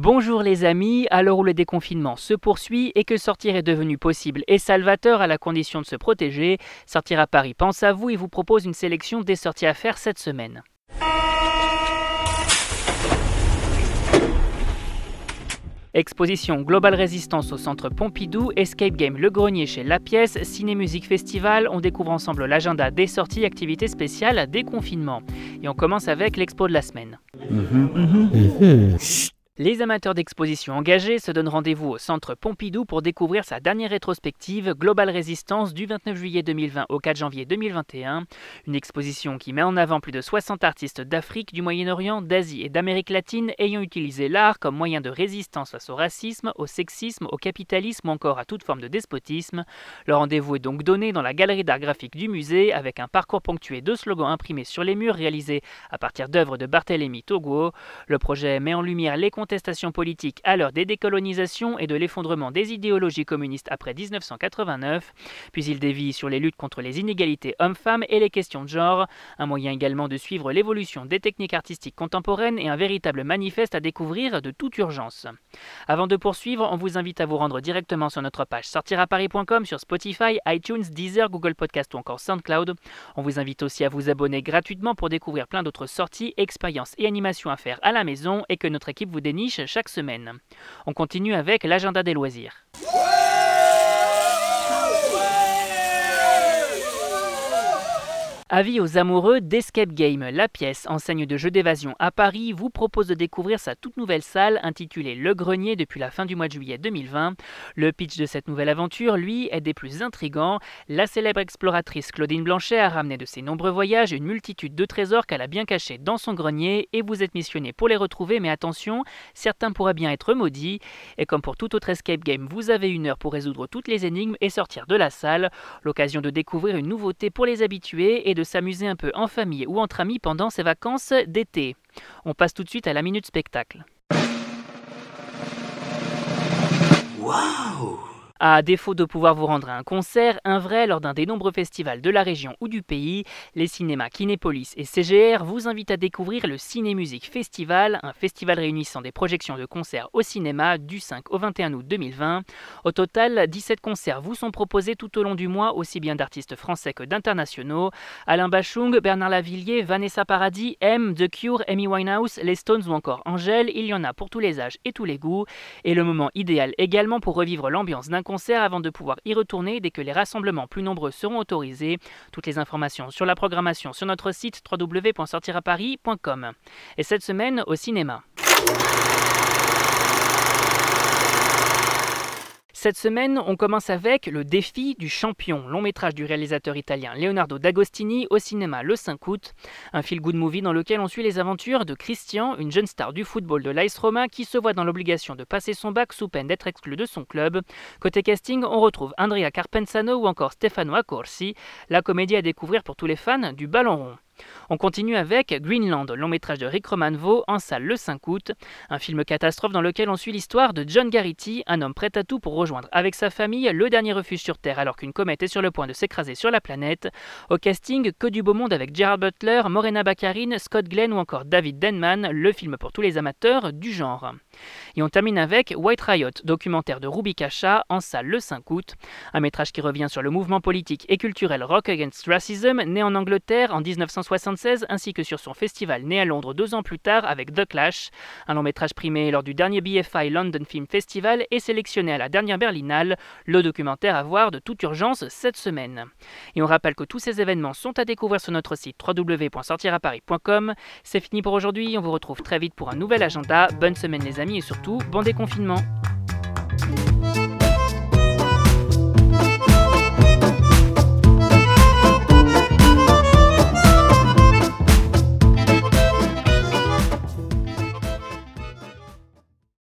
Bonjour les amis, à l'heure où le déconfinement se poursuit et que sortir est devenu possible et salvateur à la condition de se protéger, Sortir à Paris pense à vous et vous propose une sélection des sorties à faire cette semaine. Exposition Global Résistance au centre Pompidou, Escape Game Le Grenier chez La Pièce, Ciné Musique Festival, on découvre ensemble l'agenda des sorties activités spéciales déconfinement. Et on commence avec l'expo de la semaine. Mhm. Mhm. Mhm. Les amateurs d'exposition engagés se donnent rendez-vous au Centre Pompidou pour découvrir sa dernière rétrospective Global Résistance du 29 juillet 2020 au 4 janvier 2021. Une exposition qui met en avant plus de 60 artistes d'Afrique, du Moyen-Orient, d'Asie et d'Amérique latine ayant utilisé l'art comme moyen de résistance face au racisme, au sexisme, au capitalisme ou encore à toute forme de despotisme. Le rendez-vous est donc donné dans la galerie d'art graphique du musée avec un parcours ponctué de slogans imprimés sur les murs réalisés à partir d'œuvres de Barthélemy Togo. Le projet met en lumière les contestations politiques à l'heure des décolonisations et de l'effondrement des idéologies communistes après 1989. Puis il dévie sur les luttes contre les inégalités hommes-femmes et les questions de genre, un moyen également de suivre l'évolution des techniques artistiques contemporaines et un véritable manifeste à découvrir de toute urgence. Avant de poursuivre, on vous invite à vous rendre directement sur notre page sortiraparis.com sur Spotify, iTunes, Deezer, Google Podcast ou encore SoundCloud. On vous invite aussi à vous abonner gratuitement pour découvrir plein d'autres sorties, expériences et animations à faire à la maison et que notre équipe vous chaque semaine. On continue avec l'agenda des loisirs. Avis aux amoureux d'Escape Game, la pièce, enseigne de jeux d'évasion à Paris, vous propose de découvrir sa toute nouvelle salle intitulée Le Grenier depuis la fin du mois de juillet 2020. Le pitch de cette nouvelle aventure, lui, est des plus intrigants. La célèbre exploratrice Claudine Blanchet a ramené de ses nombreux voyages une multitude de trésors qu'elle a bien cachés dans son grenier et vous êtes missionné pour les retrouver, mais attention, certains pourraient bien être maudits. Et comme pour tout autre Escape Game, vous avez une heure pour résoudre toutes les énigmes et sortir de la salle. L'occasion de découvrir une nouveauté pour les habitués et de s'amuser un peu en famille ou entre amis pendant ces vacances d'été. On passe tout de suite à la minute spectacle. À défaut de pouvoir vous rendre à un concert, un vrai lors d'un des nombreux festivals de la région ou du pays, les cinémas Kinépolis et CGR vous invitent à découvrir le Ciné Musique Festival, un festival réunissant des projections de concerts au cinéma du 5 au 21 août 2020. Au total, 17 concerts vous sont proposés tout au long du mois, aussi bien d'artistes français que d'internationaux. Alain Bachung, Bernard Lavillier, Vanessa Paradis, M, The Cure, Amy Winehouse, les Stones ou encore Angèle, il y en a pour tous les âges et tous les goûts. Et le moment idéal également pour revivre l'ambiance d'un concert avant de pouvoir y retourner dès que les rassemblements plus nombreux seront autorisés. Toutes les informations sur la programmation sur notre site www.sortiraparis.com. Et cette semaine au cinéma. Cette semaine, on commence avec Le défi du champion, long métrage du réalisateur italien Leonardo D'Agostini au cinéma le 5 août. Un feel-good movie dans lequel on suit les aventures de Christian, une jeune star du football de l'Ice Roma qui se voit dans l'obligation de passer son bac sous peine d'être exclu de son club. Côté casting, on retrouve Andrea Carpenzano ou encore Stefano Accorsi, la comédie à découvrir pour tous les fans du ballon rond. On continue avec Greenland, long métrage de Rick Romanvo, en salle le 5 août. Un film catastrophe dans lequel on suit l'histoire de John Garrity, un homme prêt à tout pour rejoindre avec sa famille le dernier refuge sur Terre alors qu'une comète est sur le point de s'écraser sur la planète. Au casting, que du beau monde avec Gerard Butler, Morena Baccarin, Scott Glenn ou encore David Denman, le film pour tous les amateurs du genre. Et on termine avec White Riot, documentaire de Ruby Kasha, en salle le 5 août. Un métrage qui revient sur le mouvement politique et culturel Rock Against Racism, né en Angleterre en 1976, ainsi que sur son festival né à Londres deux ans plus tard avec The Clash. Un long métrage primé lors du dernier BFI London Film Festival et sélectionné à la dernière Berlinale, le documentaire à voir de toute urgence cette semaine. Et on rappelle que tous ces événements sont à découvrir sur notre site www.sortiraparis.com. C'est fini pour aujourd'hui, on vous retrouve très vite pour un nouvel agenda. Bonne semaine les amis et surtout bon déconfinement.